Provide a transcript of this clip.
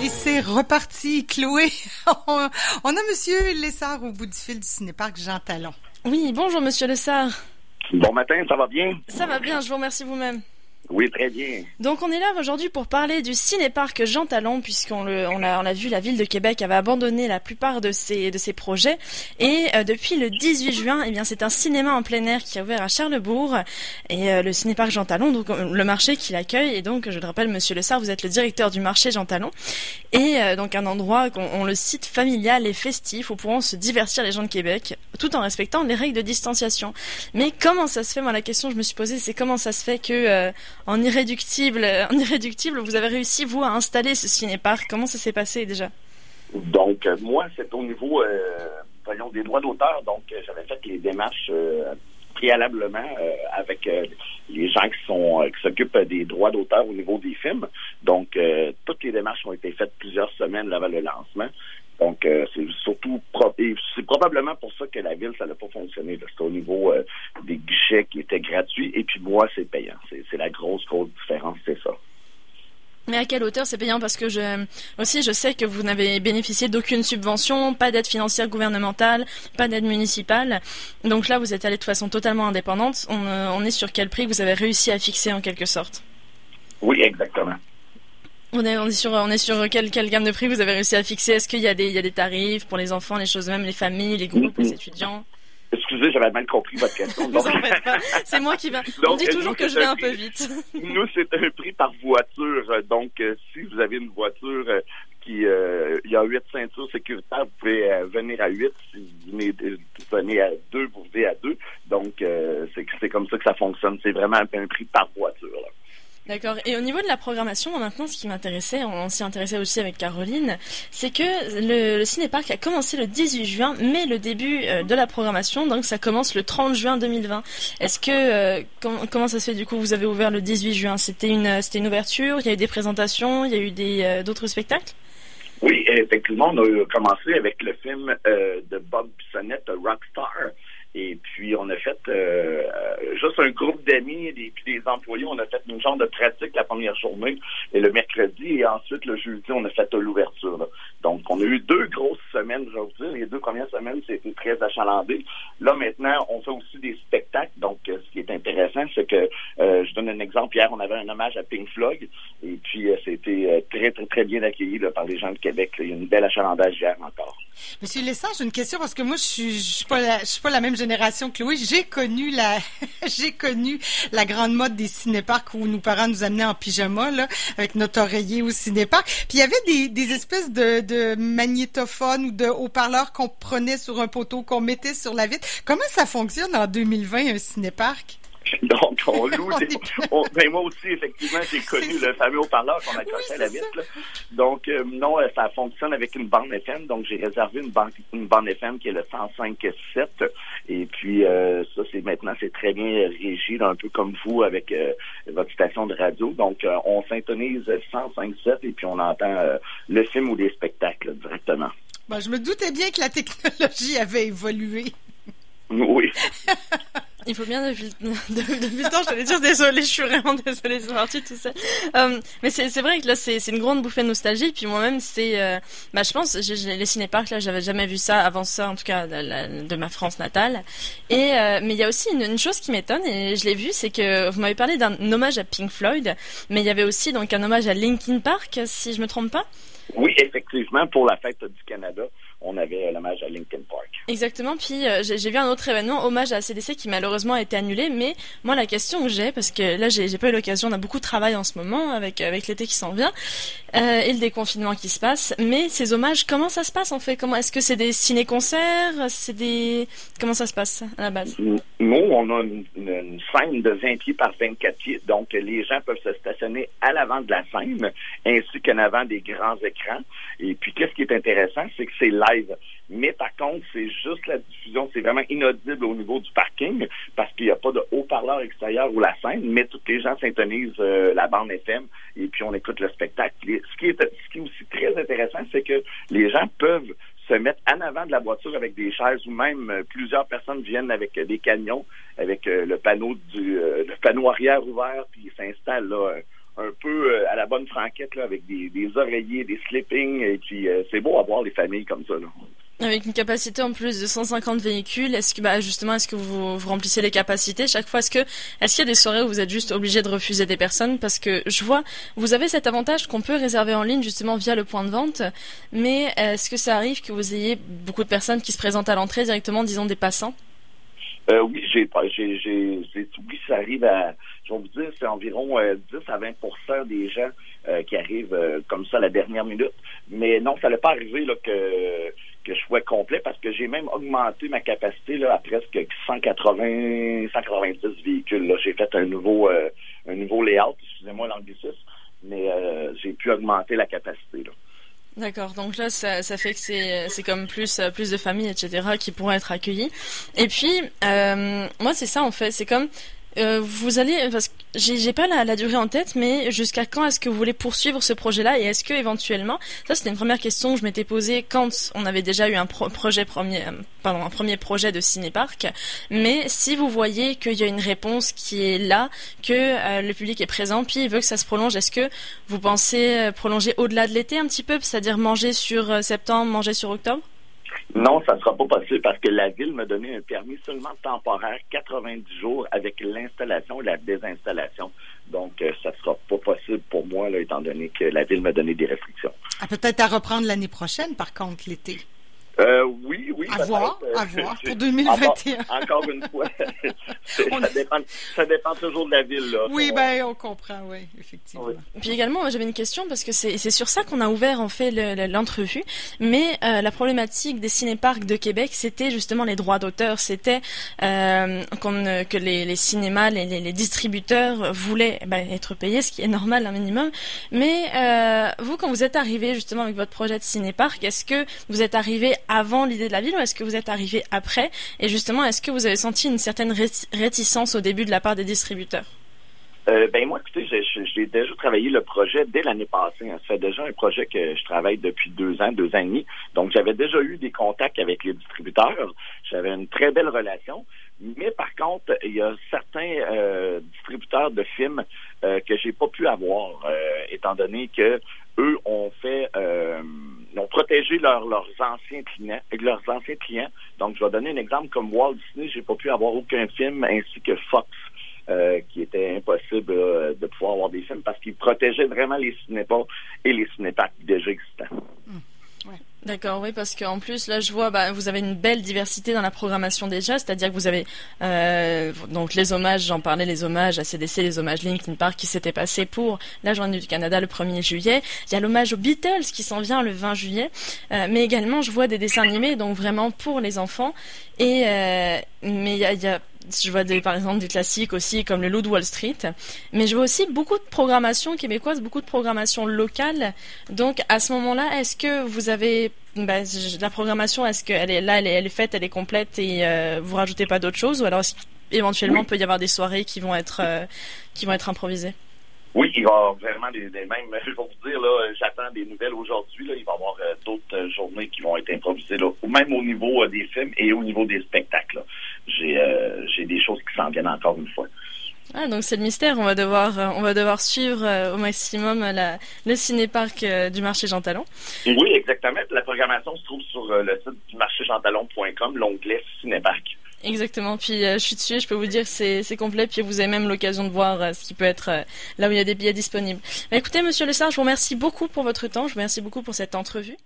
Et c'est reparti, Chloé. On a Monsieur Lessard au bout du fil du cinéparc Jean Talon. Oui, bonjour Monsieur Lessard. Bon matin, ça va bien? Ça va bien, je vous remercie vous-même. Oui, très bien. Donc on est là aujourd'hui pour parler du cinéparc Jean Talon puisqu'on le, on a, on vu la ville de Québec avait abandonné la plupart de ses de ses projets. Et euh, depuis le 18 juin, eh bien c'est un cinéma en plein air qui a ouvert à Charlebourg. Et euh, le cinéparc Jean Talon donc euh, le marché qui l'accueille. Et donc je le rappelle Monsieur Le vous êtes le directeur du marché Jean Talon. Et donc un endroit qu'on on le cite familial et festif où pourront se divertir les gens de Québec tout en respectant les règles de distanciation. Mais comment ça se fait? Moi la question que je me suis posée c'est comment ça se fait que en irréductible, en irréductible, vous avez réussi, vous, à installer ce cinéparc. Comment ça s'est passé déjà? Donc, euh, moi, c'est au niveau, euh, des droits d'auteur. Donc, euh, j'avais fait les démarches préalablement avec les gens qui sont qui s'occupent des droits d'auteur au niveau des films. Donc, toutes les démarches ont été faites plusieurs semaines avant le lancement. Donc, euh, c'est surtout c'est probablement pour ça que la ville, ça n'a pas fonctionné. C'est au niveau euh, des guichets qui étaient gratuits et puis moi, c'est payant. C'est la grosse, grosse différence, c'est ça. Mais à quelle hauteur c'est payant Parce que je aussi je sais que vous n'avez bénéficié d'aucune subvention, pas d'aide financière gouvernementale, pas d'aide municipale. Donc là, vous êtes allé de façon totalement indépendante. On, euh, on est sur quel prix vous avez réussi à fixer en quelque sorte? Oui, exactement. On est, on est sur, on est sur quelle, quelle gamme de prix vous avez réussi à fixer? Est-ce qu'il y a des, il y a des tarifs pour les enfants, les choses même, les familles, les groupes, les étudiants? Excusez, j'avais mal compris votre question. c'est moi qui vais. on dit toujours que je vais un peu vite. nous, c'est un prix par voiture. Donc, euh, si vous avez une voiture euh, qui, euh, il y a huit ceintures sécuritaires, vous pouvez venir à huit. Si vous venez, à deux, vous venez à deux. Donc, c'est comme ça que ça fonctionne. C'est vraiment un, un prix par voiture. Là. D'accord. Et au niveau de la programmation, maintenant, ce qui m'intéressait, on s'y intéressait aussi avec Caroline, c'est que le, le cinéparc a commencé le 18 juin, mais le début euh, de la programmation, donc ça commence le 30 juin 2020. Est-ce que euh, comment ça se fait du coup Vous avez ouvert le 18 juin? C'était une c'était une ouverture? Il y a eu des présentations? Il y a eu des euh, d'autres spectacles? Oui, effectivement, on a commencé avec le film de Bob Bissonnette, Rockstar. Et puis, on a fait euh, juste un groupe d'amis et puis des employés. On a fait une genre de pratique la première journée et le mercredi. Et ensuite, le jeudi, on a fait l'ouverture. Donc, on a eu deux grosses semaines, je vais vous dire. Les deux premières semaines, c'était très achalandé. Là, maintenant, on fait aussi des spectacles. Donc, euh, intéressant, c'est que, euh, je donne un exemple. Hier, on avait un hommage à Pink Floyd. Et puis, c'était très, très, très bien accueilli par les gens de Québec. Il y a une belle achalandage hier encore. Monsieur Lessard, j'ai une question parce que moi, je suis, suis pas la, suis pas la même génération que Louis. J'ai connu la, connu la grande mode des cinéparcs où nos parents nous amenaient en pyjama, là, avec notre oreiller au cinéparc. Puis il y avait des, des espèces de, de magnétophones ou de haut-parleurs qu'on prenait sur un poteau, qu'on mettait sur la vitre. Comment ça fonctionne en 2020, un cinéparc? Donc, on loue des... ben, moi aussi, effectivement, j'ai connu le fameux haut-parleur qu'on accrochait à la vitre. Donc, euh, non, euh, ça fonctionne avec une bande FM. Donc, j'ai réservé une bande, une bande FM qui est le 105.7. Et puis, euh, ça, c'est maintenant, c'est très bien régi, un peu comme vous, avec votre station de radio. Donc, on syntonise 105.7 et puis on entend le film ou des spectacles directement. Ben, je me doutais bien que la technologie avait évolué. Oui. Il faut bien depuis, depuis le temps, je t'allais dire désolé, je suis vraiment désolée, c'est parti tout ça. Euh, mais c'est vrai que là, c'est une grande bouffée de nostalgie. Puis moi-même, c'est, euh, bah, je pense, les cinéparcs là, j'avais jamais vu ça avant ça, en tout cas de, ma France natale. Et euh, mais il y a aussi une, une chose qui m'étonne et je l'ai vu, c'est que vous m'avez parlé d'un hommage à Pink Floyd, mais il y avait aussi donc un hommage à Linkin Park, si je me trompe pas. Oui, effectivement, pour la fête du Canada on avait l'hommage à Linkin Park. Exactement. Puis euh, j'ai vu un autre événement, hommage à CDC, qui malheureusement a été annulé. Mais moi, la question que j'ai, parce que là, j'ai pas eu l'occasion, on a beaucoup de travail en ce moment avec avec l'été qui s'en vient euh, et le déconfinement qui se passe. Mais ces hommages, comment ça se passe en fait? Comment est-ce que c'est des ciné-concerts? C'est des comment ça se passe à la base? Nous, on a une, une, scène de 20 pieds par 24 pieds, donc les gens peuvent se stationner à l'avant de la scène ainsi qu'en avant des grands écrans. Et puis, qu'est-ce qui est intéressant, c'est que c'est live. Mais par contre, c'est juste la diffusion, c'est vraiment inaudible au niveau du parking parce qu'il n'y a pas de haut-parleur extérieur ou la scène, mais tous les gens syntonisent euh, la bande FM et puis on écoute le spectacle. Ce qui est, ce qui est aussi très intéressant, c'est que les gens peuvent se mettre en avant de la voiture avec des chaises ou même euh, plusieurs personnes viennent avec euh, des camions, avec le panneau du le panneau arrière ouvert, puis ils s'installent là un peu à la bonne franquette là, avec des, des oreillers, des sleeping, et puis c'est beau avoir des familles comme ça. Là. Avec une capacité en plus de 150 véhicules, est-ce que bah justement est-ce que vous, vous remplissez les capacités chaque fois? Est-ce que est-ce qu'il y a des soirées où vous êtes juste obligé de refuser des personnes? Parce que je vois vous avez cet avantage qu'on peut réserver en ligne justement via le point de vente, mais est-ce que ça arrive que vous ayez beaucoup de personnes qui se présentent à l'entrée directement, disons des passants? Euh, Oui, j'ai, j'ai, j'ai, oui, ça arrive à, je vais vous dire, c'est environ 10 euh, à 20% des gens euh, qui arrivent euh, comme ça à la dernière minute. Mais non, ça n'est pas arrivé là, que, je sois complet parce que j'ai même augmenté ma capacité là, à presque 180, 190 véhicules. J'ai fait un nouveau, un nouveau layout, excusez-moi l'anglicisme, mais j'ai pu augmenter la capacité. D'accord, donc là ça, fait que c'est c'est comme plus plus de familles etc qui pourront être accueillies. Et puis moi c'est ça en fait, c'est comme euh, vous allez, parce que j'ai pas la, durée en tête, mais jusqu'à quand est-ce que vous voulez poursuivre ce projet-là et est-ce que éventuellement, ça c'était une première question que je m'étais posée quand on avait déjà eu un projet premier, euh, pardon, un premier projet de cinéparc, mais si vous voyez qu'il y a une réponse qui est là, que euh, le public est présent, puis il veut que ça se prolonge, est-ce que vous pensez prolonger au-delà de l'été un petit peu, c'est-à-dire manger sur septembre, manger sur octobre? Non, ça ne sera pas possible parce que la ville m'a donné un permis seulement temporaire, 90 jours, avec l'installation et la désinstallation. Donc, euh, ça ne sera pas possible pour moi, là, étant donné que la ville m'a donné des restrictions. Ah, peut-être à reprendre l'année prochaine, par contre, l'été. Euh, oui, oui. À voir, à voir, pour 2021. Encore, une fois, ça, dépend, ça dépend toujours de la ville. Là, oui, ben, on comprend, oui, effectivement. Puis également, j'avais une question, parce que c'est sur ça qu'on a ouvert, en fait, l'entrevue. Mais euh, la problématique des cinéparcs de Québec, c'était justement les droits d'auteur. C'était euh, que les, les cinémas, les, les, distributeurs voulaient ben, être payés, ce qui est normal, un minimum. Mais euh, vous, quand vous êtes arrivé, justement, avec votre projet de cinéparc, est-ce que vous êtes arrivé avant l'idée de la ville ou est-ce que vous êtes arrivé après Et justement, est-ce que vous avez senti une certaine réticence au début de la part des distributeurs? Euh, ben moi, écoutez, j'ai déjà travaillé le projet dès l'année passée. Hein. Ça fait déjà un projet que je travaille depuis deux ans, deux ans et demi. Donc, j'avais déjà eu des contacts avec les distributeurs. J'avais une très belle relation. Mais par contre, il y a certains euh, distributeurs de films euh, que j'ai pas pu avoir, euh, étant donné que eux ont fait euh, ont protégé leurs anciens clients leurs anciens clients. Donc, je vais donner un exemple comme Walt Disney, j'ai pas pu avoir aucun film ainsi que Fox. Euh, qui était impossible euh, de pouvoir avoir des films parce qu'ils protégeaient vraiment les cinépas et les cinépacs déjà existants. Mmh. D'accord, oui, parce qu'en plus, là, je vois, bah, vous avez une belle diversité dans la programmation déjà, c'est-à-dire que vous avez euh, donc les hommages, j'en parlais, les hommages à CDC, les hommages Linkin Park qui s'étaient passés pour la Journée du Canada le 1er juillet. Il y a l'hommage aux Beatles qui s'en vient le 20 juillet, euh, mais également, je vois des dessins animés, donc vraiment pour les enfants. Et euh, mais il y a, y a je vois des, par exemple des classiques aussi comme le Loup de Wall Street, mais je vois aussi beaucoup de programmation québécoise, beaucoup de programmation locale. Donc à ce moment-là, est-ce que vous avez bah, la programmation, est-ce qu'elle est là, elle est, elle est, faite, elle est complète et euh, vous rajoutez pas d'autres choses, ou alors éventuellement il peut y avoir des soirées qui vont être euh, qui vont être improvisées? Oui, il va y avoir vraiment des, des mêmes. Je vais vous dire, là, j'attends des nouvelles aujourd'hui. Là, il va y avoir euh, d'autres journées qui vont être improvisées, là, même au niveau des films et au niveau des spectacles. J'ai j'ai des choses qui s'en viennent encore une fois. Ah, donc c'est le mystère. On va devoir, euh, on va devoir suivre euh, au maximum la, le cinéparc euh, du marché Jean Talon. Oui, exactement. La programmation se trouve sur le site du marché Talon.com, l'onglet cinéparc. Exactement. Puis je suis dessus, je peux vous dire que c'est complet. Puis vous avez même l'occasion de voir ce qui peut être là où il y a des billets disponibles. Bah, écoutez, Monsieur Le je vous remercie beaucoup pour votre temps. Je vous remercie beaucoup pour cette entrevue.